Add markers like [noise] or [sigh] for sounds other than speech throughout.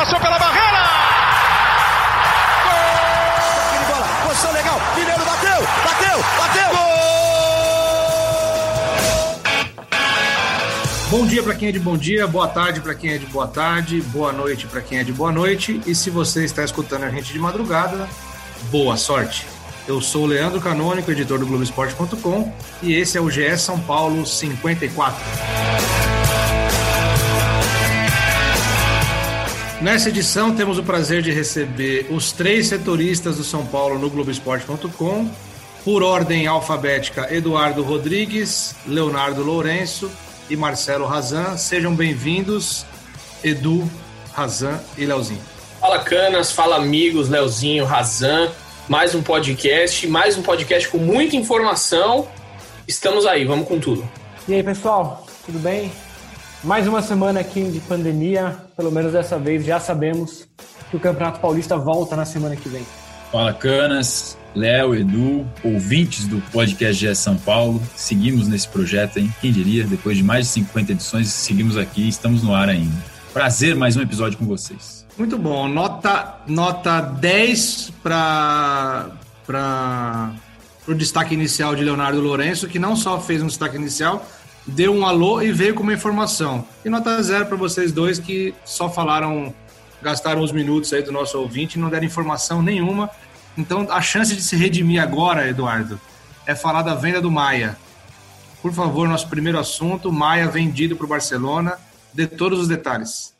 passou pela barreira! Gol! bola, posição legal, Mineiro bateu, bateu, bateu! Gol! Bom dia para quem é de bom dia, boa tarde para quem é de boa tarde, boa noite para quem é de boa noite. E se você está escutando a gente de madrugada, boa sorte. Eu sou o Leandro Canônico, editor do Globoesporte.com, e esse é o GE São Paulo 54. Nessa edição, temos o prazer de receber os três setoristas do São Paulo no Globoesporte.com. Por ordem alfabética, Eduardo Rodrigues, Leonardo Lourenço e Marcelo Razan. Sejam bem-vindos, Edu, Razan e Leozinho. Fala Canas, fala amigos, Leozinho, Razan. Mais um podcast, mais um podcast com muita informação. Estamos aí, vamos com tudo. E aí, pessoal, tudo bem? Mais uma semana aqui de pandemia, pelo menos dessa vez já sabemos que o Campeonato Paulista volta na semana que vem. Fala Canas, Léo, Edu, ouvintes do podcast GE São Paulo. Seguimos nesse projeto, hein? Quem diria? Depois de mais de 50 edições, seguimos aqui estamos no ar ainda. Prazer mais um episódio com vocês. Muito bom. Nota, nota 10 para o destaque inicial de Leonardo Lourenço, que não só fez um destaque inicial, deu um alô e veio com uma informação. E nota zero para vocês dois que só falaram, gastaram os minutos aí do nosso ouvinte e não deram informação nenhuma. Então a chance de se redimir agora, Eduardo, é falar da venda do Maia. Por favor, nosso primeiro assunto, Maia vendido para o Barcelona. Dê todos os detalhes.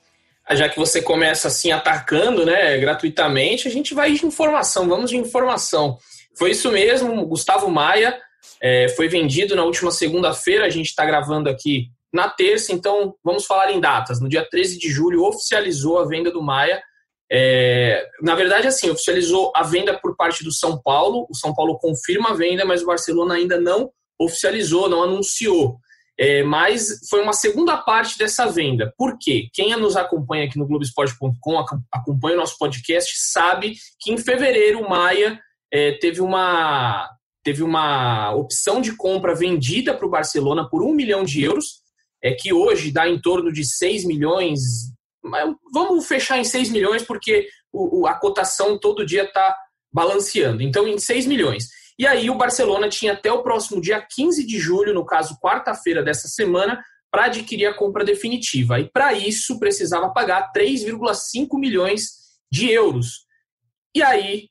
Ah, já que você começa assim atacando, né, gratuitamente, a gente vai de informação, vamos de informação. Foi isso mesmo, Gustavo Maia é, foi vendido na última segunda-feira, a gente está gravando aqui na terça, então vamos falar em datas. No dia 13 de julho oficializou a venda do Maia. É, na verdade, assim, oficializou a venda por parte do São Paulo. O São Paulo confirma a venda, mas o Barcelona ainda não oficializou, não anunciou. É, mas foi uma segunda parte dessa venda. Por quê? Quem nos acompanha aqui no Globoesporte.com, acompanha o nosso podcast, sabe que em fevereiro o Maia é, teve uma teve uma opção de compra vendida para o Barcelona por um milhão de euros, é que hoje dá em torno de 6 milhões. Vamos fechar em 6 milhões, porque o, a cotação todo dia está balanceando. Então, em 6 milhões. E aí, o Barcelona tinha até o próximo dia 15 de julho, no caso, quarta-feira dessa semana, para adquirir a compra definitiva. E para isso, precisava pagar 3,5 milhões de euros. E aí,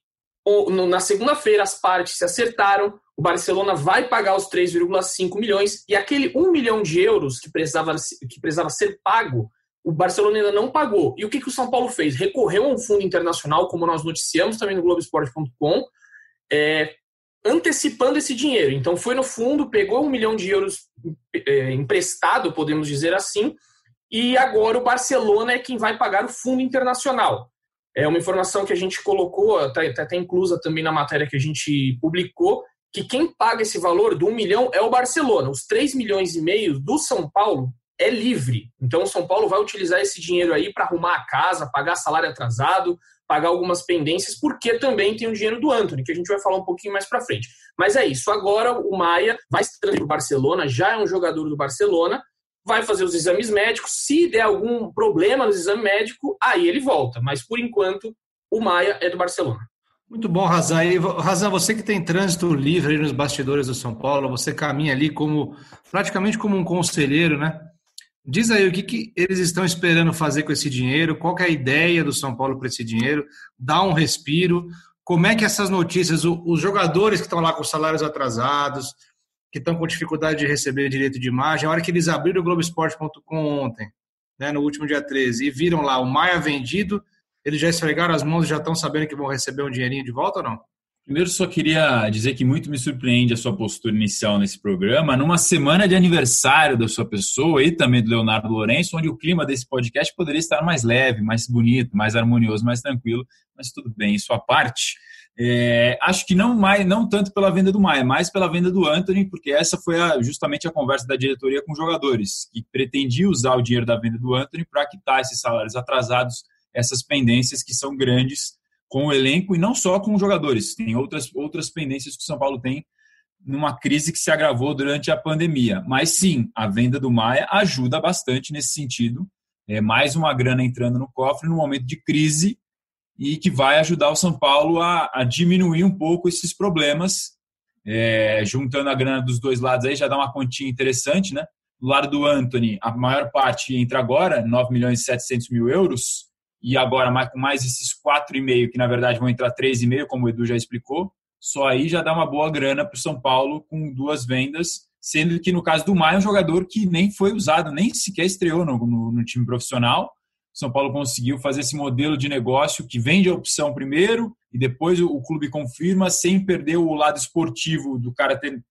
na segunda-feira, as partes se acertaram, o Barcelona vai pagar os 3,5 milhões e aquele 1 milhão de euros que precisava, que precisava ser pago, o Barcelona ainda não pagou. E o que, que o São Paulo fez? Recorreu a um fundo internacional, como nós noticiamos também no Globoesporte.com, é, antecipando esse dinheiro. Então foi no fundo, pegou um milhão de euros é, emprestado, podemos dizer assim, e agora o Barcelona é quem vai pagar o fundo internacional. É uma informação que a gente colocou, tá até inclusa também na matéria que a gente publicou, que quem paga esse valor do 1 milhão é o Barcelona. Os 3 milhões e meio do São Paulo é livre. Então o São Paulo vai utilizar esse dinheiro aí para arrumar a casa, pagar salário atrasado, pagar algumas pendências, porque também tem o dinheiro do Anthony, que a gente vai falar um pouquinho mais para frente. Mas é isso. Agora o Maia vai se transferir para o Barcelona, já é um jogador do Barcelona, vai fazer os exames médicos. Se der algum problema no exame médico, aí ele volta. Mas por enquanto, o Maia é do Barcelona. Muito bom, Razan. E, Razan, você que tem trânsito livre nos bastidores do São Paulo, você caminha ali como praticamente como um conselheiro, né? Diz aí o que, que eles estão esperando fazer com esse dinheiro, qual é a ideia do São Paulo para esse dinheiro, dá um respiro, como é que essas notícias, os jogadores que estão lá com salários atrasados, que estão com dificuldade de receber direito de imagem, a hora que eles abriram o Globoesporte.com ontem, né, no último dia 13, e viram lá o Maia vendido, eles já esfregaram as mãos e já estão sabendo que vão receber um dinheirinho de volta ou não? Primeiro, só queria dizer que muito me surpreende a sua postura inicial nesse programa, numa semana de aniversário da sua pessoa e também do Leonardo Lourenço, onde o clima desse podcast poderia estar mais leve, mais bonito, mais harmonioso, mais tranquilo, mas tudo bem, em sua parte. É, acho que não mais, não tanto pela venda do Maia, mais pela venda do Anthony, porque essa foi a, justamente a conversa da diretoria com os jogadores, que pretendia usar o dinheiro da venda do Anthony para quitar esses salários atrasados, essas pendências que são grandes com o elenco e não só com os jogadores. Tem outras, outras pendências que o São Paulo tem numa crise que se agravou durante a pandemia. Mas sim, a venda do Maia ajuda bastante nesse sentido. é mais uma grana entrando no cofre no momento de crise e que vai ajudar o São Paulo a, a diminuir um pouco esses problemas, é, juntando a grana dos dois lados aí já dá uma continha interessante, né? Do lado do Anthony, a maior parte entra agora, 9 milhões e 700 mil euros, e agora mais, com mais esses 4,5, que na verdade vão entrar 3,5, como o Edu já explicou, só aí já dá uma boa grana para o São Paulo com duas vendas, sendo que no caso do Maia, é um jogador que nem foi usado, nem sequer estreou no, no, no time profissional. São Paulo conseguiu fazer esse modelo de negócio que vende a opção primeiro e depois o, o clube confirma sem perder o lado esportivo do cara ter,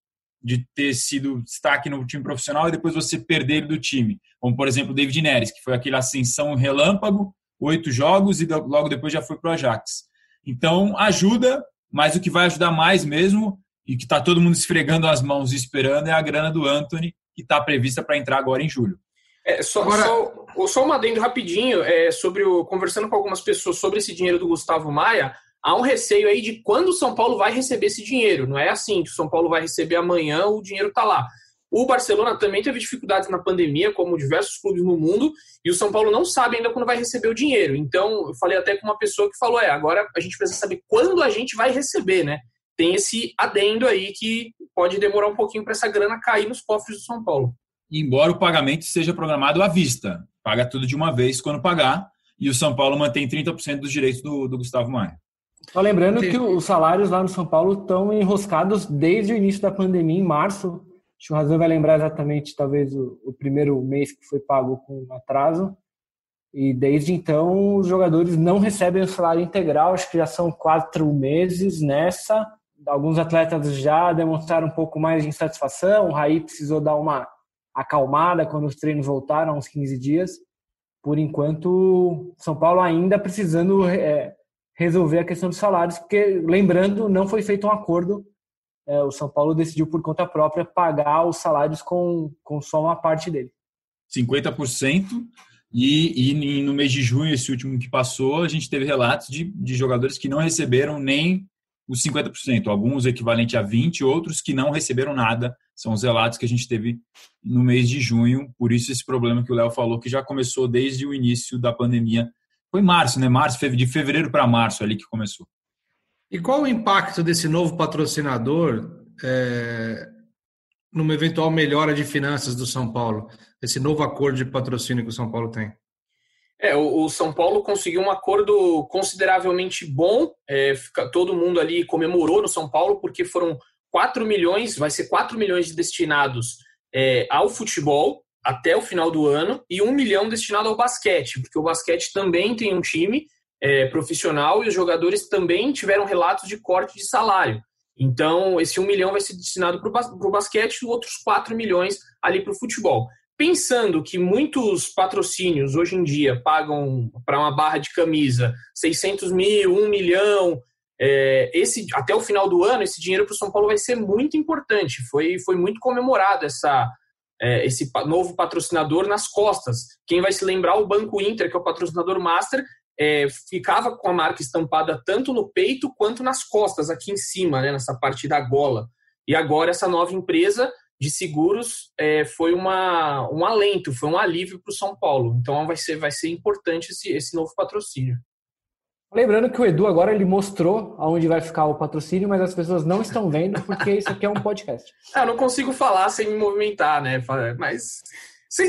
de ter sido destaque no time profissional e depois você perder ele do time. Como, por exemplo, o David Neres, que foi aquele ascensão relâmpago, oito jogos e logo depois já foi para o Ajax. Então, ajuda, mas o que vai ajudar mais mesmo e que está todo mundo esfregando as mãos e esperando é a grana do Anthony, que está prevista para entrar agora em julho. É, só, agora... só, só um adendo rapidinho, é, sobre o, conversando com algumas pessoas sobre esse dinheiro do Gustavo Maia, há um receio aí de quando o São Paulo vai receber esse dinheiro. Não é assim que o São Paulo vai receber amanhã, o dinheiro está lá. O Barcelona também teve dificuldades na pandemia, como diversos clubes no mundo, e o São Paulo não sabe ainda quando vai receber o dinheiro. Então, eu falei até com uma pessoa que falou: é, agora a gente precisa saber quando a gente vai receber, né? Tem esse adendo aí que pode demorar um pouquinho para essa grana cair nos cofres do São Paulo. Embora o pagamento seja programado à vista, paga tudo de uma vez quando pagar, e o São Paulo mantém 30% dos direitos do, do Gustavo Maia. Só lembrando que os salários lá no São Paulo estão enroscados desde o início da pandemia, em março Acho que o Razão vai lembrar exatamente, talvez, o, o, primeiro mês que foi pago com atraso. E desde então, os jogadores não recebem o salário integral. Acho que já são quatro meses nessa. Alguns atletas já demonstraram um pouco mais de insatisfação. O Raí precisou dar uma acalmada quando os treinos voltaram, uns 15 dias. Por enquanto, São Paulo ainda precisando é, resolver a questão dos salários, porque, lembrando, não foi feito um acordo é, o São Paulo decidiu por conta própria pagar os salários com, com só uma parte dele. 50%. E, e no mês de junho, esse último que passou, a gente teve relatos de, de jogadores que não receberam nem os 50%, alguns equivalente a 20%, outros que não receberam nada. São os relatos que a gente teve no mês de junho. Por isso, esse problema que o Léo falou, que já começou desde o início da pandemia. Foi março, né? Março, de fevereiro para março ali que começou. E qual o impacto desse novo patrocinador é, numa eventual melhora de finanças do São Paulo? Esse novo acordo de patrocínio que o São Paulo tem? É, o, São Paulo conseguiu um acordo consideravelmente bom. É, fica, todo mundo ali comemorou no São Paulo porque foram 4 milhões, vai ser 4 milhões destinados é, ao futebol até o final do ano e 1 milhão destinado ao basquete, porque o basquete também tem um time é, profissional e os jogadores também tiveram relatos de corte de salário. Então, esse 1 milhão vai ser destinado para o basquete e outros 4 milhões ali para o futebol. Pensando que muitos patrocínios hoje em dia pagam para uma barra de camisa 600 mil, 1 milhão, é, esse, até o final do ano, esse dinheiro para o São Paulo vai ser muito importante. Foi, foi muito comemorado essa, é, esse novo patrocinador nas costas. Quem vai se lembrar, o Banco Inter, que é o patrocinador master, é, ficava com a marca estampada tanto no peito quanto nas costas, aqui em cima, né, nessa parte da gola. E agora essa nova empresa de seguros é, foi uma, um alento, foi um alívio para o São Paulo. Então vai ser, vai ser importante esse, esse novo patrocínio. Lembrando que o Edu agora ele mostrou aonde vai ficar o patrocínio, mas as pessoas não estão vendo porque isso aqui é um podcast. [laughs] Ah, eu não consigo falar sem me movimentar, né? Mas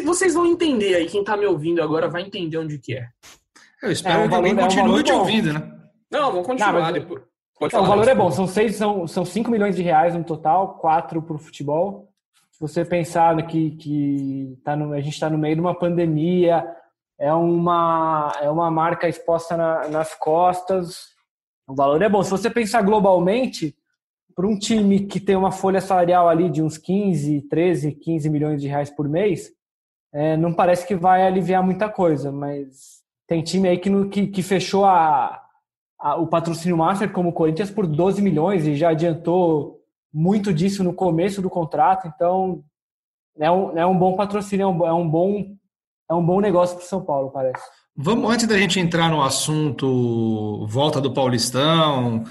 vocês vão entender aí, quem está me ouvindo agora vai entender onde que é. Eu espero é, um que alguém continue é um te ouvindo, né? Não, vamos continuar não, mas... depois. Pode falar, o valor é bom, são, seis, são, são 5 milhões de reais no total, 4 para o futebol. Se você pensar que, que tá no, a gente está no meio de uma pandemia, é uma, é uma marca exposta na, nas costas, o valor é bom. Se você pensar globalmente, para um time que tem uma folha salarial ali de uns 15, 13, 15 milhões de reais por mês, é, não parece que vai aliviar muita coisa, mas tem time aí que, que, que fechou a, a, o patrocínio master como Corinthians por 12 milhões e já adiantou muito disso no começo do contrato. Então, é um, é um bom patrocínio, é um, é um bom é um bom negócio para o São Paulo, parece. Vamos, antes da gente entrar no assunto volta do Paulistão,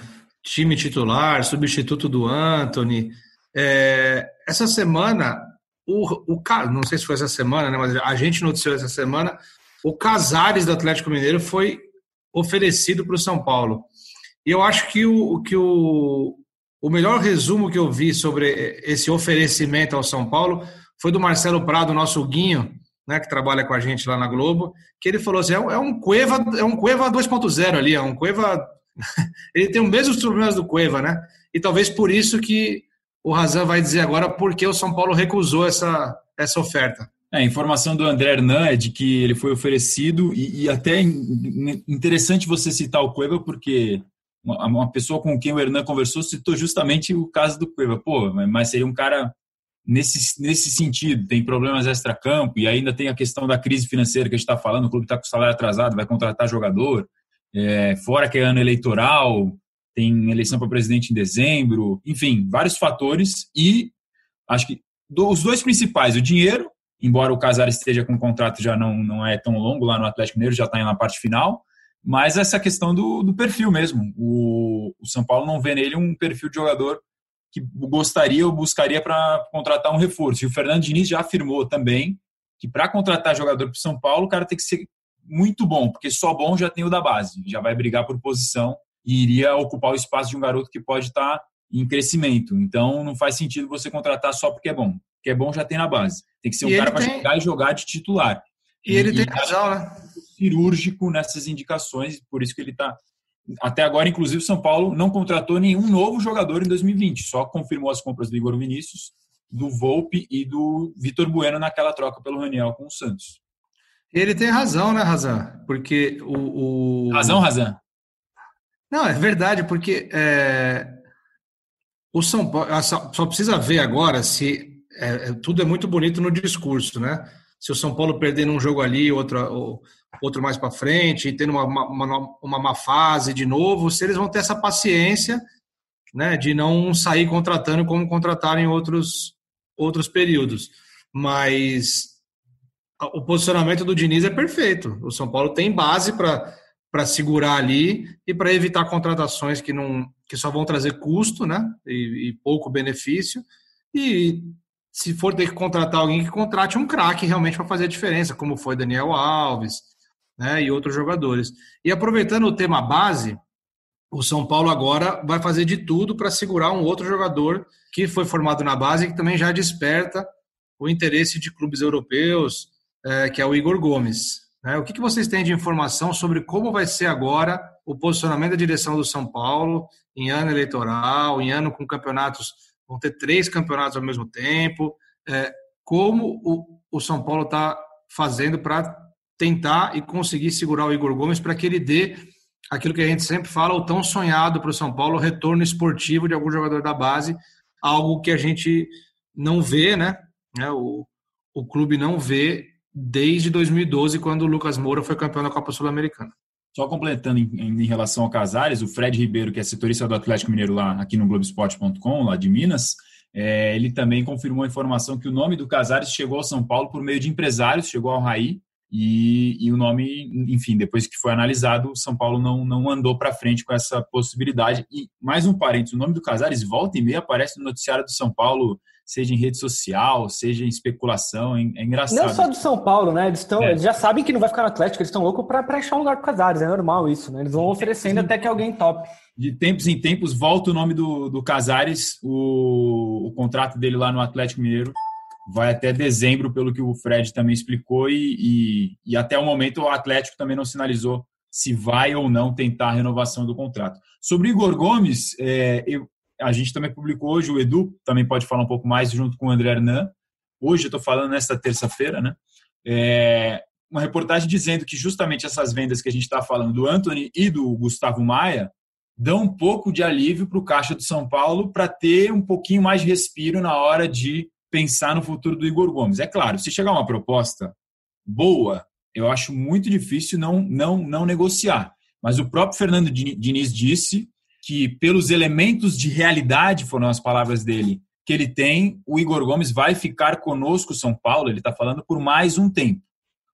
time titular, substituto do Anthony, é, essa semana, o, o não sei se foi essa semana, né, mas a gente noticiou essa semana o Casares do Atlético Mineiro foi oferecido para o São Paulo. E eu acho que o, que o, o melhor resumo que eu vi sobre esse oferecimento ao São Paulo foi do Marcelo Prado, nosso Guinho, né, que trabalha com a gente lá na Globo, que ele falou assim, é um, é Cueva, é um Cueva 2.0 ali, é um Cueva [laughs] ele tem os mesmos problemas do Cueva, né? E talvez por isso que o Razan vai dizer agora porque o São Paulo recusou essa, essa oferta. É, a informação do André Hernan é de que ele foi oferecido, e, e até interessante você citar o Cueva, porque uma, uma, pessoa com quem o Hernan conversou citou justamente o caso do Cueva. Pô, mas seria um cara nesse, nesse sentido, tem problemas extra-campo, e ainda tem a questão da crise financeira que a gente está falando, o clube está com salário atrasado, vai contratar jogador, é, fora que é ano eleitoral, tem eleição para presidente em dezembro, enfim, vários fatores e acho que do, os dois principais, o dinheiro, embora o Casares esteja com um contrato já não, não é tão longo lá no Atlético Mineiro, já está na parte final, mas essa questão do, do perfil mesmo. O, o, São Paulo não vê nele um perfil de jogador que gostaria ou buscaria para contratar um reforço. E o Fernando Diniz já afirmou também que para contratar jogador para o São Paulo, o cara tem que ser muito bom, porque só bom já tem o da base, já vai brigar por posição e iria ocupar o espaço de um garoto que pode estar em crescimento. Então não faz sentido você contratar só porque é bom. Porque é bom já tem na base. Tem que ser um cara para tem... chegar e jogar de titular. E, e ele tem razão, né? Cirúrgico nessas indicações, por isso que ele está. Até agora, inclusive, o São Paulo não contratou nenhum novo jogador em 2020, só confirmou as compras do Igor Vinícius, do Volpe e do Vitor Bueno naquela troca pelo Raniel com o Santos. Ele tem razão, né, Razan? Porque o. o... Razão, Razan? Não, é verdade, porque é, o São Paulo só, precisa ver agora se é, é, tudo é muito bonito no discurso, né? Se o São Paulo perder num jogo ali, outro, outro mais para frente, e tendo uma, uma, uma má fase de novo, se eles vão ter essa paciência né, de não sair contratando como contrataram em outros, outros períodos. Mas o posicionamento do Diniz é perfeito. O São Paulo tem base para segurar ali e para evitar contratações que não que só vão trazer custo, né? E, e, pouco benefício. E se for ter que contratar alguém que contrate um craque realmente para fazer a diferença, como foi Daniel Alves, né? E outros jogadores. E aproveitando o tema base, o São Paulo agora vai fazer de tudo para segurar um outro jogador que foi formado na base e que também já desperta o interesse de clubes europeus, é, que é o Igor Gomes. Né? O que, que vocês têm de informação sobre como vai ser agora o posicionamento da direção do São Paulo em ano eleitoral, em ano com campeonatos, vão ter três campeonatos ao mesmo tempo, é, como o, o São Paulo está fazendo para tentar e conseguir segurar o Igor Gomes para que ele dê aquilo que a gente sempre fala, o tão sonhado para o São Paulo, o retorno esportivo de algum jogador da base, algo que a gente não vê, né? É, o, o clube não vê desde 2012, quando o Lucas Moura foi campeão da Copa Sul-Americana. Só completando em, em, relação ao Casares, o Fred Ribeiro, que é setorista do Atlético Mineiro lá aqui no Globoesporte.com, lá de Minas, é, ele também confirmou a informação que o nome do Casares chegou ao São Paulo por meio de empresários, chegou ao Raí, e, e, o nome, enfim, depois que foi analisado, o São Paulo não, não andou para frente com essa possibilidade. E mais um parênteses, o nome do Casares volta e meia aparece no noticiário do São Paulo seja em rede social, seja em especulação, é, é engraçado. Não só do São Paulo, né? Eles, estão, é. eles já sabem que não vai ficar no Atlético, eles estão loucos para achar um lugar para Casares, é normal isso, né? Eles vão oferecendo até que alguém top. De tempos em tempos, volta o nome do, do Casares, o, o contrato dele lá no Atlético Mineiro vai até dezembro, pelo que o Fred também explicou, e, e, e, até o momento o Atlético também não sinalizou se vai ou não tentar a renovação do contrato. Sobre Igor Gomes, é, eu, a gente também publicou hoje, o Edu também pode falar um pouco mais junto com o André Hernan. Hoje eu estou falando nesta terça-feira, né? É, uma reportagem dizendo que justamente essas vendas que a gente está falando do Anthony e do Gustavo Maia dão um pouco de alívio para o caixa do São Paulo para ter um pouquinho mais de respiro na hora de pensar no futuro do Igor Gomes. É claro, se chegar uma proposta boa, eu acho muito difícil não, não, não negociar. Mas o próprio Fernando Diniz disse que pelos elementos de realidade, foram as palavras dele, que ele tem, o Igor Gomes vai ficar conosco, São Paulo, ele está falando, por mais um tempo.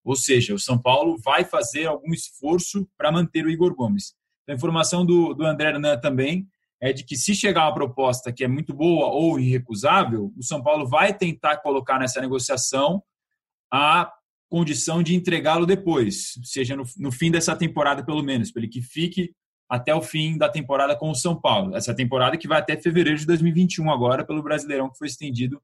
Ou seja, o São Paulo vai fazer algum esforço para manter o Igor Gomes. A informação do, do André Hernan também é de que se chegar uma proposta que é muito boa ou irrecusável, o São Paulo vai tentar colocar nessa negociação a condição de entregá-lo depois, seja no, no, fim dessa temporada pelo menos, para ele que fique até o fim da temporada com o São Paulo. Essa temporada que vai até fevereiro de 2021 agora pelo Brasileirão que foi estendido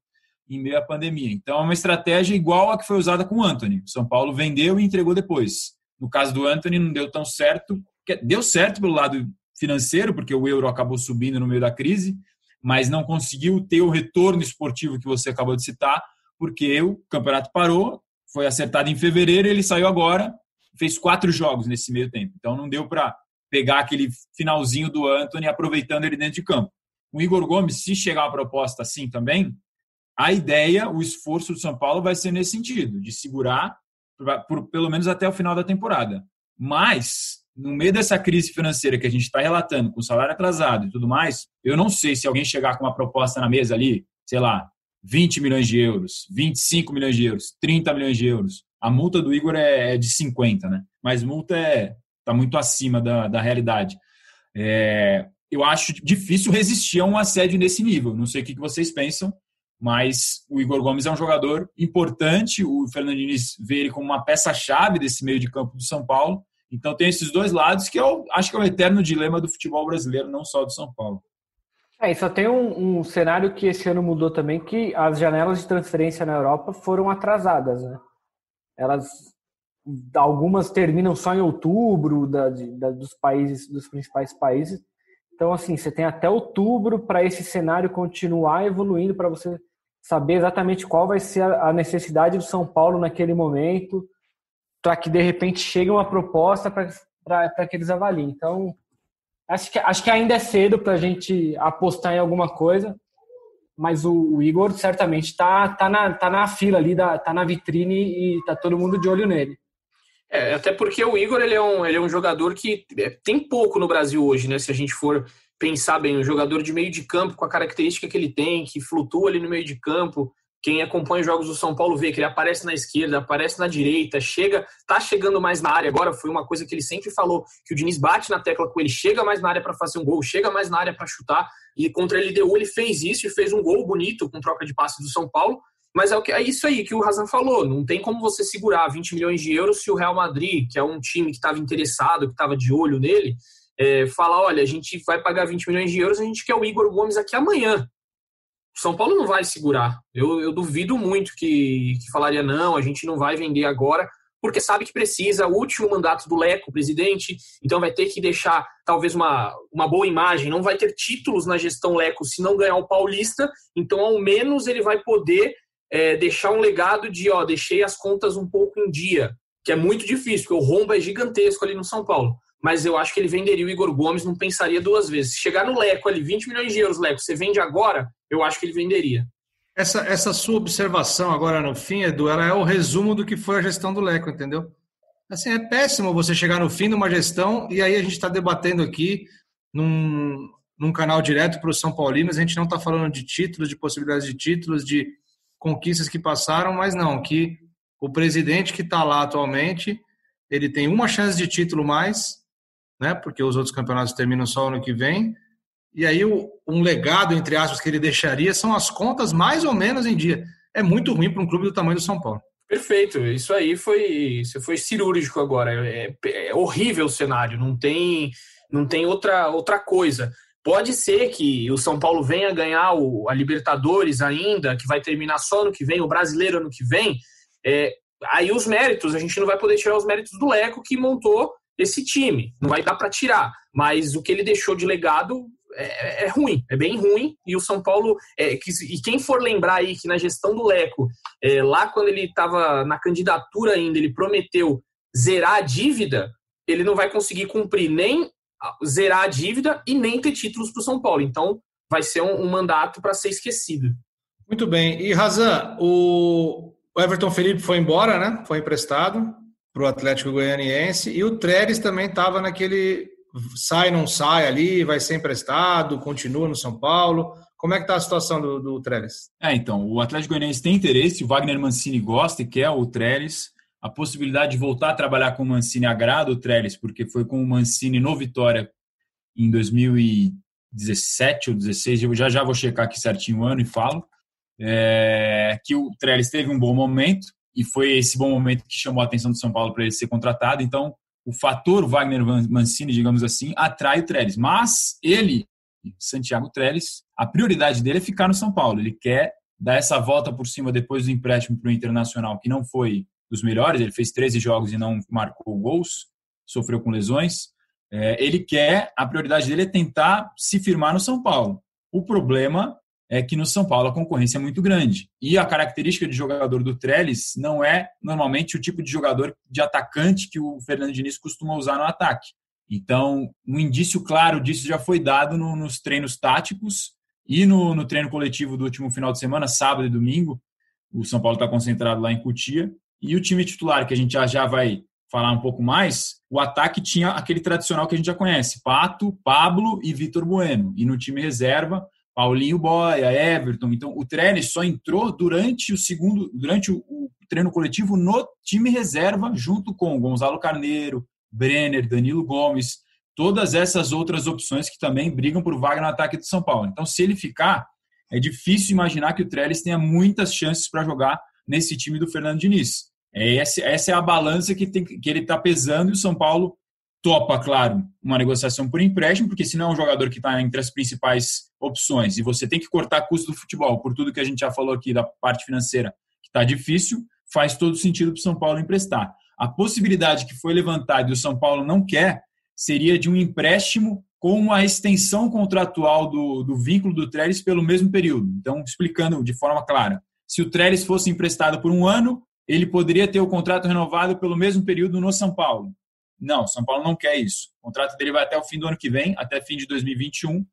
em meio à pandemia. Então é uma estratégia igual a que foi usada com o Anthony. O São Paulo vendeu e entregou depois. No caso do Anthony não deu tão certo, deu certo pelo lado financeiro, porque o euro acabou subindo no meio da crise, mas não conseguiu ter o retorno esportivo que você acabou de citar, porque o campeonato parou, foi acertado em fevereiro, ele saiu agora, fez quatro jogos nesse meio tempo. Então não deu para pegar aquele finalzinho do Anthony aproveitando ele dentro de campo. O Igor Gomes, se chegar uma proposta assim também, a ideia, o esforço do São Paulo vai ser nesse sentido, de segurar por, por pelo menos até o final da temporada. Mas, no meio dessa crise financeira que a gente está relatando, com salário atrasado e tudo mais, eu não sei se alguém chegar com uma proposta na mesa ali, sei lá, 20 milhões de euros, 25 milhões de euros, 30 milhões de euros. A multa do Igor é, é de 50, né? Mas multa é está muito acima da, da realidade. É, eu acho difícil resistir a um assédio nesse nível. Não sei o que vocês pensam, mas o Igor Gomes é um jogador importante. O Fernando vê ele como uma peça-chave desse meio de campo do São Paulo. Então tem esses dois lados que eu acho que é o eterno dilema do futebol brasileiro, não só do São Paulo. É, e só tem um, um, cenário que esse ano mudou também, que as janelas de transferência na Europa foram atrasadas, né? Elas, algumas terminam só em outubro da, da, dos países, dos principais países. Então, assim, você tem até outubro para esse cenário continuar evoluindo, para você saber exatamente qual vai ser a necessidade do São Paulo naquele momento, para que de repente chegue uma proposta para que eles avaliem. Então, Acho que, acho que ainda é cedo para a gente apostar em alguma coisa, mas o, o Igor certamente está tá na, tá na fila ali, está na vitrine e está todo mundo de olho nele. É, até porque o Igor ele é, um, ele é um jogador que é, tem pouco no Brasil hoje, né? Se a gente for pensar bem, um jogador de meio de campo com a característica que ele tem, que flutua ali no meio de campo, quem acompanha os jogos do São Paulo vê que ele aparece na esquerda, aparece na direita, chega, tá chegando mais na área. Agora foi uma coisa que ele sempre falou, que o Diniz bate na tecla com ele, chega mais na área para fazer um gol, chega mais na área para chutar. E contra a LDU ele fez isso e fez um gol bonito com troca de passe do São Paulo. Mas é, o que, é isso aí que o Razan falou. Não tem como você segurar 20 milhões de euros se o Real Madrid, que é um time que estava interessado, que estava de olho nele, é, falar: olha, a gente vai pagar 20 milhões de euros, a gente quer o Igor Gomes aqui amanhã. São Paulo não vai segurar. Eu, eu duvido muito que, que falaria, não, a gente não vai vender agora, porque sabe que precisa, o último mandato do Leco, presidente, então vai ter que deixar talvez uma, uma boa imagem, não vai ter títulos na gestão Leco se não ganhar o Paulista, então ao menos ele vai poder é, deixar um legado de, ó, deixei as contas um pouco em dia, que é muito difícil, porque o rombo é gigantesco ali no São Paulo mas eu acho que ele venderia o Igor Gomes, não pensaria duas vezes. Se chegar no Leco ali, 20 milhões de euros, Leco, você vende agora, eu acho que ele venderia. Essa, essa sua observação agora no fim, Edu, ela é o resumo do que foi a gestão do Leco, entendeu? Assim, é péssimo você chegar no fim de uma gestão e aí a gente está debatendo aqui num, num canal direto para os São Paulinos, a gente não está falando de títulos, de possibilidades de títulos, de conquistas que passaram, mas não, que o presidente que está lá atualmente, ele tem uma chance de título mais, né? Porque os outros campeonatos terminam só ano que vem. E aí um legado entre aspas que ele deixaria são as contas mais ou menos em dia. É muito ruim para um clube do tamanho do São Paulo. Perfeito, isso aí foi, isso foi cirúrgico agora. É, é, horrível o cenário, não tem, não tem outra, outra coisa. Pode ser que o São Paulo venha ganhar o, a Libertadores ainda, que vai terminar só no que vem, o brasileiro ano que vem. É, aí os méritos, a gente não vai poder tirar os méritos do Leco que montou esse time. Não vai dar para tirar, mas o que ele deixou de legado é, é, ruim, é bem ruim. E o São Paulo, é, que, e quem for lembrar aí que na gestão do Leco, é, lá quando ele estava na candidatura ainda, ele prometeu zerar a dívida, ele não vai conseguir cumprir nem zerar a dívida e nem ter títulos para o São Paulo. Então, vai ser um, um mandato para ser esquecido. Muito bem. E Razan, o Everton Felipe foi embora, né? Foi emprestado para o Atlético Goianiense. E o Trellis também estava naquele sai, não sai ali, vai ser emprestado, continua no São Paulo. Como é que está a situação do, do Trellis? É, então, o Atlético Goianiense tem interesse, o Wagner Mancini gosta e quer o Trellis. A possibilidade de voltar a trabalhar com o Mancini agrada o Trellis, porque foi com o Mancini no Vitória em 2017 ou 2016, eu já já vou checar aqui certinho o ano e falo, é, que o Trellis teve um bom momento, e foi esse bom momento que chamou a atenção do São Paulo para ele ser contratado. Então, o fator Wagner Mancini, digamos assim, atrai o Trellis. Mas ele, Santiago Trellis, a prioridade dele é ficar no São Paulo. Ele quer dar essa volta por cima depois do empréstimo para o Internacional, que não foi dos melhores, ele fez 13 jogos e não marcou gols, sofreu com lesões. É, ele quer, a prioridade dele é tentar se firmar no São Paulo. O problema é que no São Paulo a concorrência é muito grande. E a característica de jogador do Trellis não é normalmente o tipo de jogador de atacante que o Fernando Diniz costuma usar no ataque. Então, um indício claro disso já foi dado no, nos treinos táticos e no, no, treino coletivo do último final de semana, sábado e domingo. O São Paulo está concentrado lá em Cutia. E o time titular, que a gente já, já vai falar um pouco mais, o ataque tinha aquele tradicional que a gente já conhece: Pato, Pablo e Vitor Bueno. E no time reserva, Paulinho Boia, Everton. Então, o Trellis só entrou durante o segundo, durante o, o treino coletivo no time reserva, junto com Gonzalo Carneiro, Brenner, Danilo Gomes, todas essas outras opções que também brigam por vaga no ataque do São Paulo. Então, se ele ficar, é difícil imaginar que o Trellis tenha muitas chances para jogar nesse time do Fernando Diniz. É essa, é a balança que, tem, que ele está pesando e o São Paulo topa, claro, uma negociação por empréstimo, porque se não é um jogador que está entre as principais opções e você tem que cortar custo do futebol, por tudo que a gente já falou aqui da parte financeira, que está difícil, faz todo sentido para o São Paulo emprestar. A possibilidade que foi levantada e o São Paulo não quer seria de um empréstimo com uma extensão contratual do, do vínculo do Trellis pelo mesmo período. Então, explicando de forma clara, se o Trellis fosse emprestado por um ano, ele poderia ter o contrato renovado pelo mesmo período no São Paulo. Não, São Paulo não quer isso. O contrato dele vai até o fim do ano que vem, até fim de 2021.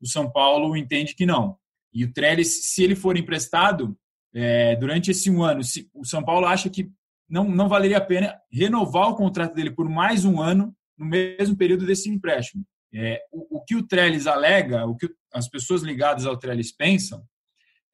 O São Paulo entende que não. E o Trellis, se ele for emprestado é, durante esse um ano, se, o São Paulo acha que não, não valeria a pena renovar o contrato dele por mais um ano no mesmo período desse empréstimo. É, o, o, que o Trellis alega, o que as pessoas ligadas ao Trellis pensam,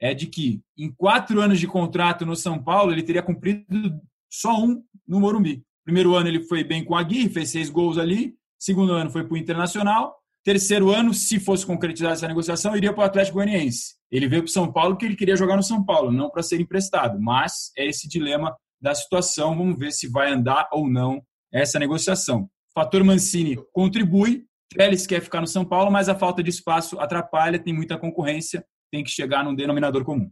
é de que em quatro anos de contrato no São Paulo ele teria cumprido só um no Morumbi. Primeiro ano ele foi bem com a Gui, fez seis gols ali. Segundo ano foi para o Internacional. Terceiro ano, se fosse concretizar essa negociação, iria para o Atlético Goianiense. Ele veio para o São Paulo porque ele queria jogar no São Paulo, não para ser emprestado. Mas é esse dilema da situação. Vamos ver se vai andar ou não essa negociação. Fator Mancini contribui. Trellis quer ficar no São Paulo, mas a falta de espaço atrapalha, tem muita concorrência, tem que chegar num denominador comum.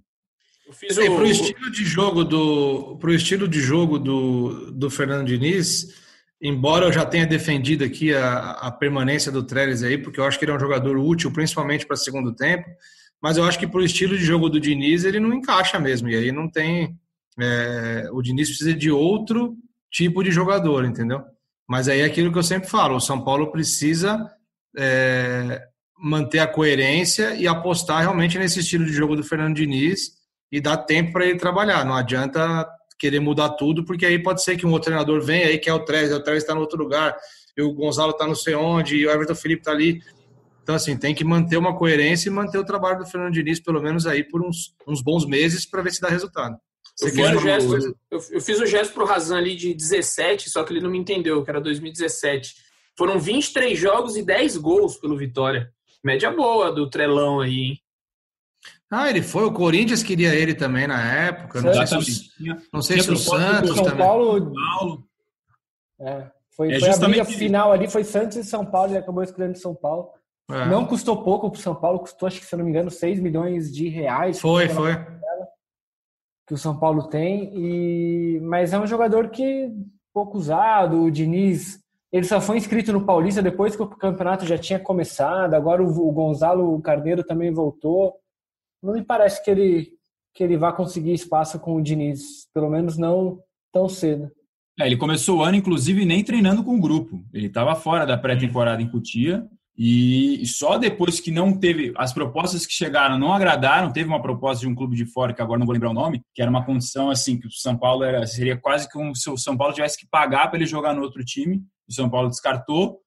Eu fiz o... Para o estilo de jogo do pro estilo de jogo do, do Fernando Diniz, embora eu já tenha defendido aqui a, a permanência do Trellis aí, porque eu acho que ele é um jogador útil, principalmente para segundo tempo, mas eu acho que para o estilo de jogo do Diniz ele não encaixa mesmo, e aí não tem. É, o Diniz precisa de outro tipo de jogador, entendeu? Mas aí é aquilo que eu sempre falo: o São Paulo precisa é, manter a coerência e apostar realmente nesse estilo de jogo do Fernando Diniz e dar tempo para ele trabalhar. Não adianta querer mudar tudo, porque aí pode ser que um outro treinador venha aí, que é o Trez, o Trez está no outro lugar, e o Gonzalo está não sei onde, e o Everton Felipe está ali. Então, assim, tem que manter uma coerência e manter o trabalho do Fernando Diniz, pelo menos aí, por uns, uns bons meses, para ver se dá resultado. Eu fiz, o gesto, eu, eu fiz o gesto pro Razan ali de 17, só que ele não me entendeu, que era 2017. Foram 23 jogos e 10 gols pelo Vitória. Média boa do Trelão aí, hein? Ah, ele foi. O Corinthians queria ele também na época. Não sei se, não sei se o Santos São também. Paulo, Paulo. É, foi, é foi a briga final ali, foi Santos e São Paulo, ele acabou escolhendo São Paulo. É. Não custou pouco para o São Paulo, custou, acho que se eu não me engano, 6 milhões de reais. Foi, foi. Que o São Paulo tem. E... Mas é um jogador que pouco usado. O Diniz, ele só foi inscrito no Paulista depois que o campeonato já tinha começado. Agora o, Gonzalo Carneiro também voltou não me parece que ele, que ele vá conseguir espaço com o Diniz, pelo menos não tão cedo. É, ele começou o ano, inclusive, nem treinando com o grupo. Ele estava fora da pré-temporada em Cutia e só depois que não teve as propostas que chegaram não agradaram. Teve uma proposta de um clube de fora que agora não vou lembrar o nome, que era uma condição assim que o São Paulo era seria quase como se o São Paulo tivesse que pagar para ele jogar no outro time. O São Paulo descartou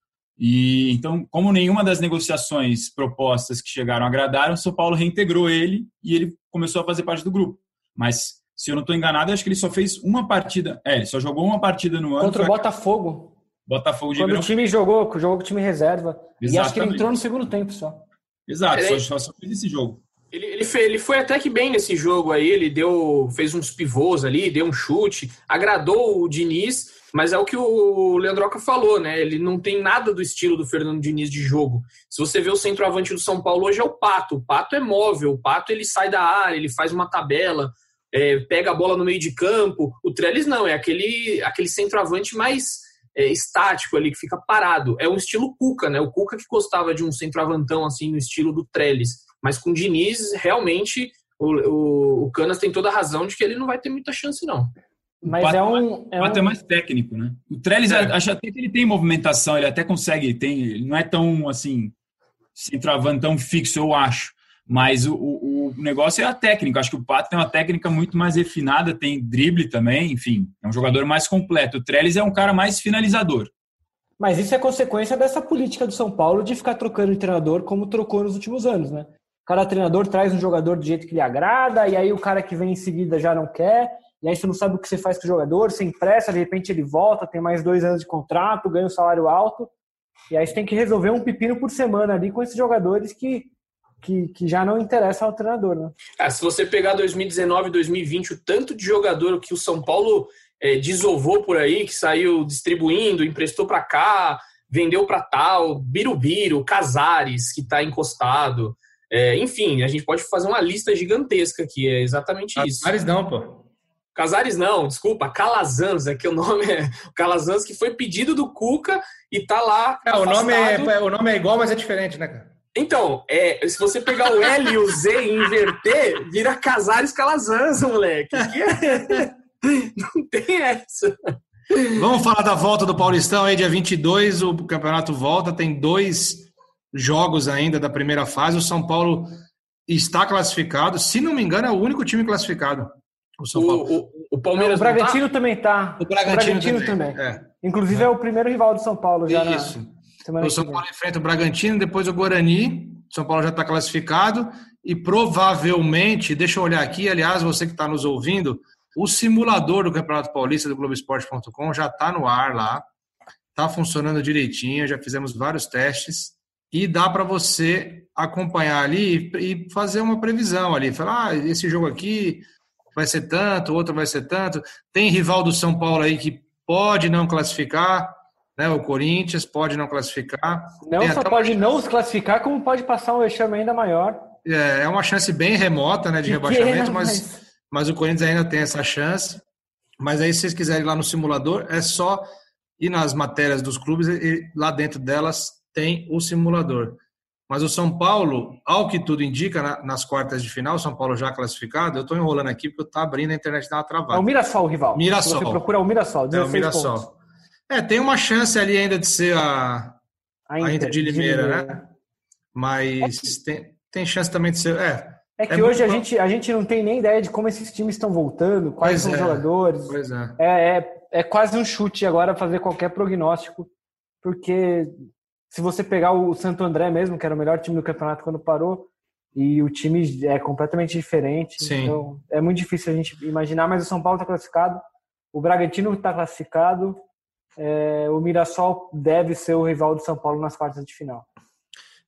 e então, como nenhuma das negociações propostas que chegaram agradaram, o São Paulo reintegrou ele e ele começou a fazer parte do grupo. Mas, se eu não estou enganado, acho que ele só fez uma partida. É, ele só jogou uma partida no ano. Contra o Botafogo. Botafogo de Quando o time jogou, jogou com o time reserva. Exatamente. E acho que ele entrou no segundo tempo só. Exato, só, só, fez esse jogo. Ele, ele, foi, ele foi até que bem nesse jogo aí, ele deu, fez uns pivôs ali, deu um chute, agradou o Diniz, mas é o que o Leandroca falou, né? Ele não tem nada do estilo do Fernando Diniz de jogo. Se você vê o centroavante do São Paulo hoje é o Pato. O Pato é móvel, o Pato ele sai da área, ele faz uma tabela, é, pega a bola no meio de campo. O Trellis não, é aquele, aquele centroavante mais é, estático ali, que fica parado. É um estilo Cuca, né? O Cuca que gostava de um centroavantão assim, no estilo do Trellis. Mas com o Diniz, realmente, o, o, o Canas tem toda a razão de que ele não vai ter muita chance, não. Mas Pato, é um. É, Pato um... é mais técnico, né? O Trellis, é. acho até que ele tem movimentação, ele até consegue, tem, ele não é tão assim, centroavantão fixo, eu acho. Mas o, o, negócio é a técnica. Acho que o Pato tem uma técnica muito mais refinada, tem drible também, enfim, é um jogador mais completo. O Trellis é um cara mais finalizador. Mas isso é consequência dessa política do São Paulo de ficar trocando de treinador como trocou nos últimos anos, né? Cada treinador traz um jogador do jeito que lhe agrada, e aí o cara que vem em seguida já não quer, e aí você não sabe o que você faz com o jogador, você empresta, de repente ele volta, tem mais dois anos de contrato, ganha um salário alto, e aí você tem que resolver um pepino por semana ali com esses jogadores que que, que já não interessa ao treinador, né? Ah, se você pegar 2019 2020, o tanto de jogador que o São Paulo é, desovou por aí, que saiu distribuindo, emprestou para cá, vendeu para tal, Birubiru, Casares, que está encostado. É, enfim, a gente pode fazer uma lista gigantesca aqui, é exatamente isso. Casares não, pô. Casares não, desculpa, Calazans, é que o nome é Calazans, que foi pedido do Cuca e tá lá. É, o, nome é, o nome é igual, mas é diferente, né, cara? Então, é, se você pegar o L e o Z e inverter, vira Casares Calazans, moleque. Que é... [laughs] Não tem essa. Vamos falar da volta do Paulistão aí, dia 22, o campeonato volta, tem dois jogos ainda da primeira fase. O São Paulo está classificado, se não me engano, é o único time classificado. O, São Paulo. o, o, o Palmeiras. Não, o Bragantino tá? também está. O Bragantino, o Bragantino também. também. É. Inclusive é. é. o primeiro rival do São Paulo já. Isso. Na... Semana o São Paulo enfrenta o Bragantino, depois o Guarani. São Paulo já está classificado. E provavelmente, deixa eu olhar aqui, aliás, você que está nos ouvindo, o simulador do Campeonato Paulista do Globoesporte.com já está no ar lá, está funcionando direitinho, já fizemos vários testes. E dá para você acompanhar ali e fazer uma previsão ali, falar, ah, esse jogo aqui vai ser tanto, outro vai ser tanto. Tem rival do São Paulo aí que pode não classificar, né? O Corinthians pode não classificar. Não só pode não se classificar, como pode passar um vexame ainda maior. É, é uma chance bem remota né, de rebaixamento, mas, mas o Corinthians ainda tem essa chance. Mas aí, se vocês quiserem ir lá no simulador, é só ir nas matérias dos clubes e lá dentro delas tem o simulador. Mas o São Paulo, ao que tudo indica, nas quartas de final, o São Paulo já classificado, eu estou enrolando aqui porque eu tô abrindo a internet dar uma travada. É o Mirassol, rival. Mirassol. Você procura o Mirassol, 16 é o Mirassol. Pontos. É, tem uma chance ali ainda de ser a, a, Inter, a Inter de, Limeira, de Limeira, né? Mas é tem, tem chance também de ser. É, é que é hoje a gente, a gente não tem nem ideia de como esses times estão voltando, quais pois são os é, jogadores. Pois é. É, é. é quase um chute agora fazer qualquer prognóstico, porque se você pegar o Santo André mesmo, que era o melhor time do campeonato quando parou, e o time é completamente diferente, Sim. então é muito difícil a gente imaginar, mas o São Paulo está classificado, o Bragantino está classificado, é, o Mirassol deve ser o rival do São Paulo nas quartas de final.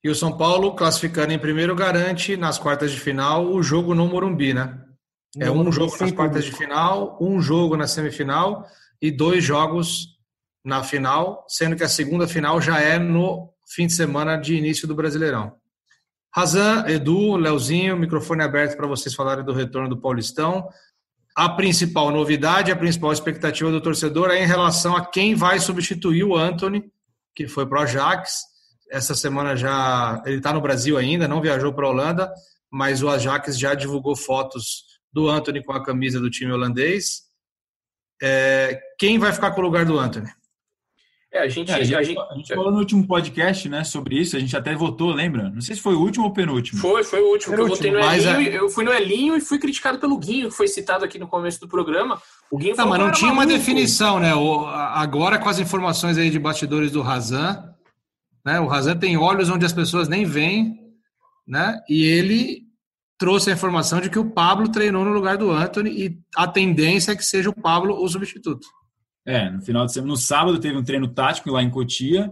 E o São Paulo, classificando em primeiro, garante nas quartas de final o jogo no Morumbi, né? É um jogo nas quartas de final, um jogo na semifinal e dois jogos na final, sendo que a segunda final já é no fim de semana de início do Brasileirão. Razan, Edu, Leozinho, microfone aberto para vocês falarem do retorno do Paulistão a principal novidade, a principal expectativa do torcedor é em relação a quem vai substituir o Anthony, que foi para o Ajax. Essa semana já ele está no Brasil ainda, não viajou para a Holanda, mas o Ajax já divulgou fotos do Anthony com a camisa do time holandês. É, quem vai ficar com o lugar do Anthony? É, a gente, é, a, gente, a, gente, a gente falou no último podcast, né, sobre isso, a gente até votou, lembra? Não sei se foi o último ou o penúltimo. Foi, foi o último, eu votei no Elinho, é... eu fui no Elinho e fui criticado pelo Guinho, que foi citado aqui no começo do programa. O Guinho não, mas não tinha maluco. uma definição, né? O, agora com as informações aí de bastidores do Razan, né? O Razan tem olhos onde as pessoas nem veem, né? E ele trouxe a informação de que o Pablo treinou no lugar do Anthony e a tendência é que seja o Pablo o substituto. É, no final de semana, no sábado teve um treino tático lá em Cotia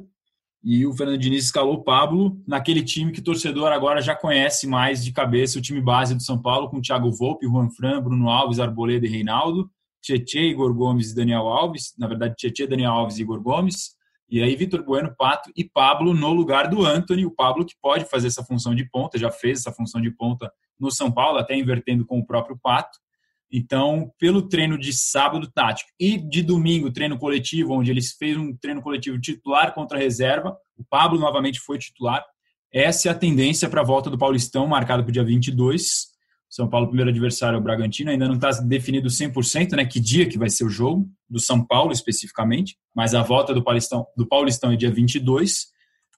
e o Fernando Diniz escalou o Pablo naquele time que o torcedor agora já conhece mais de cabeça, o time base do São Paulo, com Thiago Volpe, Juan Fran, Bruno Alves, Arboleda e Reinaldo, Tietê, Igor Gomes e Daniel Alves, na verdade Tietê, Daniel Alves e Igor Gomes, e aí Vitor Bueno, Pato e Pablo no lugar do Anthony, o Pablo que pode fazer essa função de ponta, já fez essa função de ponta no São Paulo, até invertendo com o próprio Pato. Então, pelo treino de sábado tático e de domingo, treino coletivo, onde eles fez um treino coletivo titular contra reserva, o Pablo novamente foi titular. Essa é a tendência para a volta do Paulistão, marcado para o dia 22. São Paulo, primeiro adversário é o Bragantino, ainda não está definido 100%, né, que dia que vai ser o jogo, do São Paulo especificamente, mas a volta do Paulistão, do Paulistão é dia 22.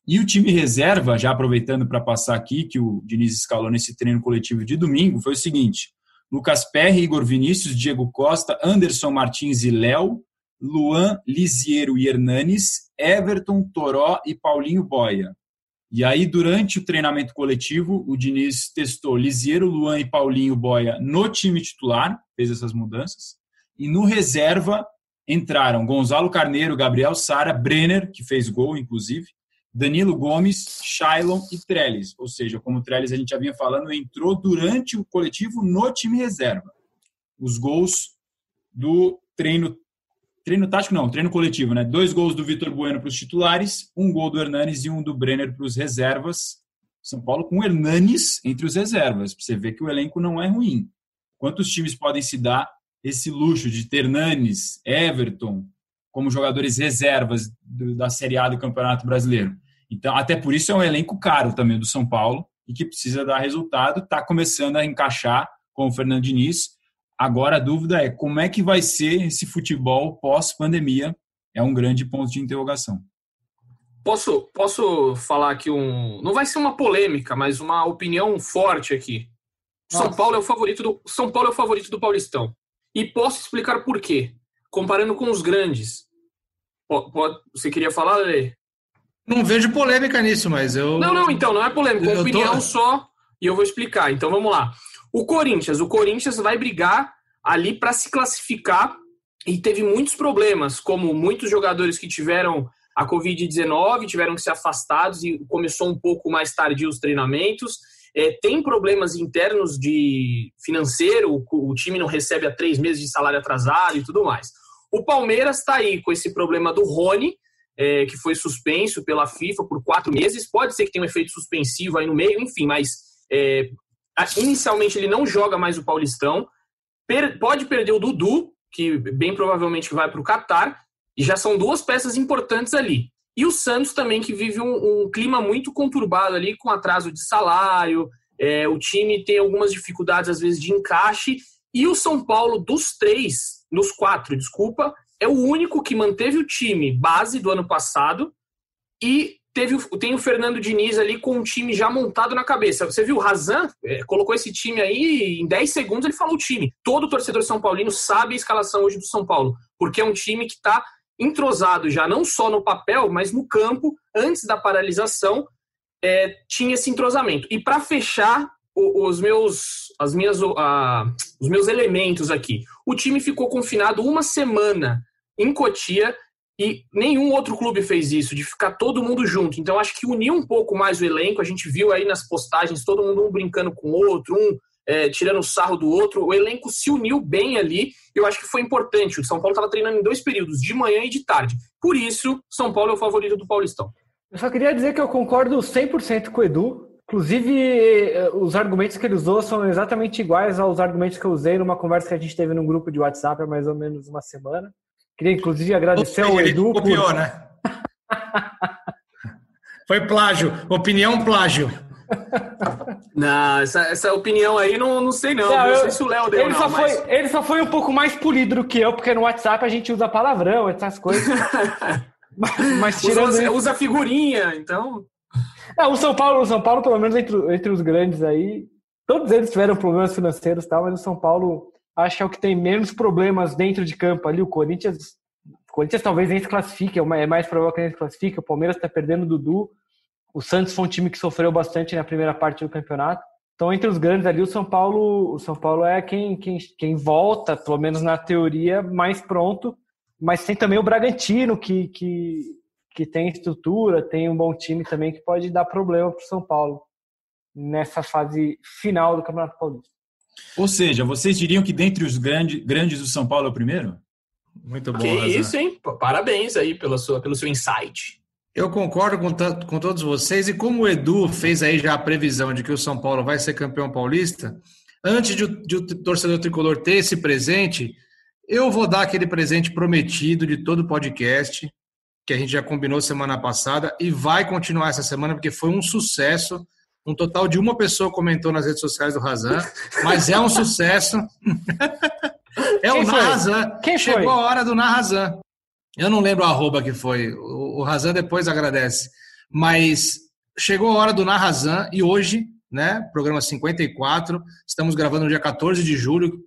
E o time reserva, já aproveitando para passar aqui, que o Diniz escalou nesse treino coletivo de domingo, foi o seguinte: Lucas Perry, Igor Vinícius, Diego Costa, Anderson Martins e Léo, Luan, Lisiero e Hernanes, Everton, Toró e Paulinho Boia. E aí, durante o treinamento coletivo, o Diniz testou Lisiero, Luan e Paulinho Boia no time titular, fez essas mudanças. E no reserva entraram Gonzalo Carneiro, Gabriel Sara, Brenner, que fez gol, inclusive, Danilo Gomes, Shailon e Trellis. Ou seja, como o Trellis a gente já vinha falando, entrou durante o coletivo no time reserva. Os gols do treino treino tático não, treino coletivo, né? Dois gols do Vitor Bueno para os titulares, um gol do Hernanes e um do Brenner para os reservas. São Paulo com Hernanes entre os reservas, você ver que o elenco não é ruim. Quantos times podem se dar esse luxo de ter Hernanes, Everton como jogadores reservas da Série A do Campeonato Brasileiro? Então, até por isso é um elenco caro também do São Paulo e que precisa dar resultado. Está começando a encaixar com o Fernando Diniz. Agora a dúvida é como é que vai ser esse futebol pós-pandemia? É um grande ponto de interrogação. Posso, posso falar aqui um. Não vai ser uma polêmica, mas uma opinião forte aqui. São Paulo é o favorito do São Paulo é o favorito do Paulistão. E posso explicar por quê. Comparando com os grandes. Você queria falar, Lê? Não vejo polêmica nisso, mas eu. Não, não, então, não é polêmica, é opinião tô... só. E eu vou explicar. Então vamos lá. O Corinthians, o Corinthians vai brigar ali para se classificar e teve muitos problemas, como muitos jogadores que tiveram a Covid-19, tiveram que ser afastados e começou um pouco mais tarde os treinamentos. É, tem problemas internos de financeiro, o, o time não recebe há três meses de salário atrasado e tudo mais. O Palmeiras está aí com esse problema do Rony, é, que foi suspenso pela FIFA por quatro meses. Pode ser que tenha um efeito suspensivo aí no meio, enfim, mas é, inicialmente ele não joga mais o Paulistão. Per pode perder o Dudu, que bem provavelmente vai para o Catar, e já são duas peças importantes ali. E o Santos também, que vive um, um clima muito conturbado ali, com atraso de salário, é, o time tem algumas dificuldades, às vezes, de encaixe. E o São Paulo, dos três, dos quatro, desculpa, é o único que manteve o time base do ano passado e teve tem o Fernando Diniz ali com um time já montado na cabeça. Você viu, o Razan é, colocou esse time aí em 10 segundos ele falou o time. Todo torcedor São Paulino sabe a escalação hoje do São Paulo, porque é um time que está entrosado já não só no papel, mas no campo, antes da paralisação, é, tinha esse entrosamento. E para fechar os meus, as minhas, os meus elementos aqui, o time ficou confinado uma semana em Cotia e nenhum outro clube fez isso, de ficar todo mundo junto. Então acho que uniu um pouco mais o elenco. A gente viu aí nas postagens todo mundo um brincando com o outro, um é, tirando sarro do outro. O elenco se uniu bem ali. Eu acho que foi importante. O São Paulo estava treinando em dois períodos, de manhã e de tarde. Por isso, São Paulo é o favorito do Paulistão. Eu só queria dizer que eu concordo 100% com o Edu. Inclusive, eh, os argumentos que ele usou são exatamente iguais aos argumentos que eu usei numa conversa que a gente teve num grupo de WhatsApp há mais ou menos uma semana. Queria, inclusive, agradecer ao Edu. Copiou, por... né? Foi plágio. Opinião plágio. Não, essa, essa opinião aí não, não sei não. Não, não sei se o Léo deu ele não, só mas... foi Ele só foi um pouco mais polido do que eu, porque no WhatsApp a gente usa palavrão, essas coisas. [laughs] mas, mas tirando usa, isso... usa figurinha, então... Não, o São Paulo, o São Paulo, pelo menos entre, entre os grandes aí, todos eles tiveram problemas financeiros e tal, mas o São Paulo acho que é o que tem menos problemas dentro de campo ali. O Corinthians, o Corinthians talvez nem se classifique, é, é mais provável que nem se classifique. O Palmeiras está perdendo o Dudu. O Santos foi um time que sofreu bastante na primeira parte do campeonato. Então, entre os grandes ali, o São Paulo, o São Paulo é quem, quem, quem volta, pelo menos na teoria, mais pronto. Mas tem também o Bragantino, que, que, que tem estrutura, tem um bom time também que pode dar problema para o São Paulo nessa fase final do Campeonato Paulista. Ou seja, vocês diriam que dentre os grandes, grandes o São Paulo é o primeiro? Muito bom. Que Razan. isso, hein? Parabéns aí pela sua, pelo seu insight. Eu concordo com, com todos vocês, e como o Edu fez aí já a previsão de que o São Paulo vai ser campeão paulista, antes de, de o torcedor tricolor ter esse presente, eu vou dar aquele presente prometido de todo o podcast, que a gente já combinou semana passada, e vai continuar essa semana, porque foi um sucesso. Um total de uma pessoa comentou nas redes sociais do Razan, mas é um sucesso. é Quem o Narrazan. Quem Chegou foi? a hora do Narrazan. Eu não lembro a arroba que foi. O, o Razan depois agradece. Mas chegou a hora do Narrazan e hoje, né, programa 54, estamos gravando no dia 14 de julho,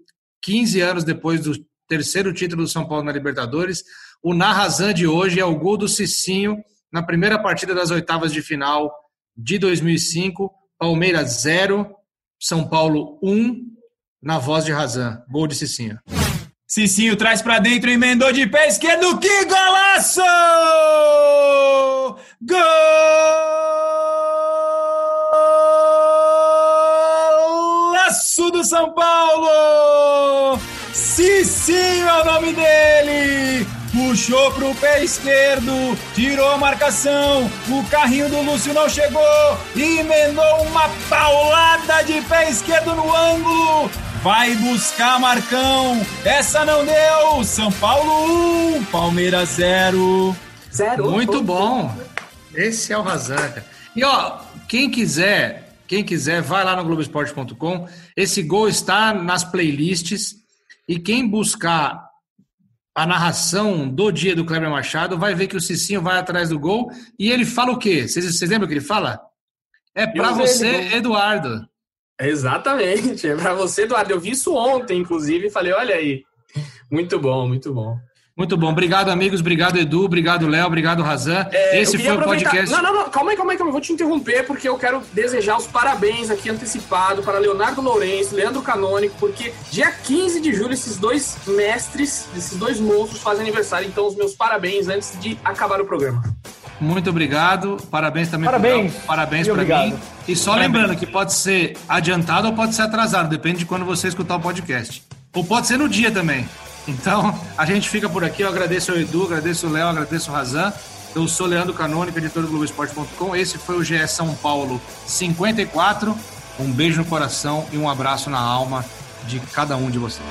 15 anos depois do terceiro título do São Paulo na Libertadores. O Narrazan de hoje é o gol do Cicinho na primeira partida das oitavas de final de 2005. Palmeiras 0, São Paulo 1, na voz de Razan. Gol de Cicinho. Cicinho traz para dentro, emendou de pé esquerdo. Que golaço! Golaço do São Paulo! Cicinho é o nome dele! Puxou pro pé esquerdo, tirou a marcação, o carrinho do Lúcio não chegou, emendou uma paulada de pé esquerdo no ângulo, vai buscar Marcão, essa não deu, São Paulo 1, Palmeiras 0. Zero. Muito bom, esse é o Razanca. E ó, quem quiser, quem quiser, vai lá no Globoesporte.com, esse gol está nas playlists, e quem buscar a narração do dia do Kleber Machado, vai ver que o Cicinho vai atrás do gol e ele fala o quê? Vocês, vocês lembram o que ele fala? É para você, Eduardo. Exatamente, é para você, Eduardo. Eu vi isso ontem, inclusive, e falei: olha aí. Muito bom, muito bom. Muito bom. Obrigado, amigos. Obrigado, Edu. Obrigado, Léo. Obrigado, Razan. É, Esse foi o podcast. Não, não, não. Calma aí, calma aí, calma aí. Vou te interromper porque eu quero desejar os parabéns aqui antecipado para Leonardo Lourenço, Leandro Canônico, porque dia 15 de julho esses dois mestres, esses dois monstros fazem aniversário. Então, os meus parabéns antes de acabar o programa. Muito obrigado. Parabéns também Parabéns. Pro Parabéns para mim. E só Parabéns. lembrando que pode ser adiantado ou pode ser atrasado, depende de quando você escutar o podcast. Ou pode ser no dia também. Então, a gente fica por aqui. Eu agradeço ao Edu, agradeço o Léo, agradeço o Razan. Eu sou Leandro Canônica, editor do Globoesporte.com. Esse foi o GE São Paulo 54. Um beijo no coração e um abraço na alma de cada um de vocês.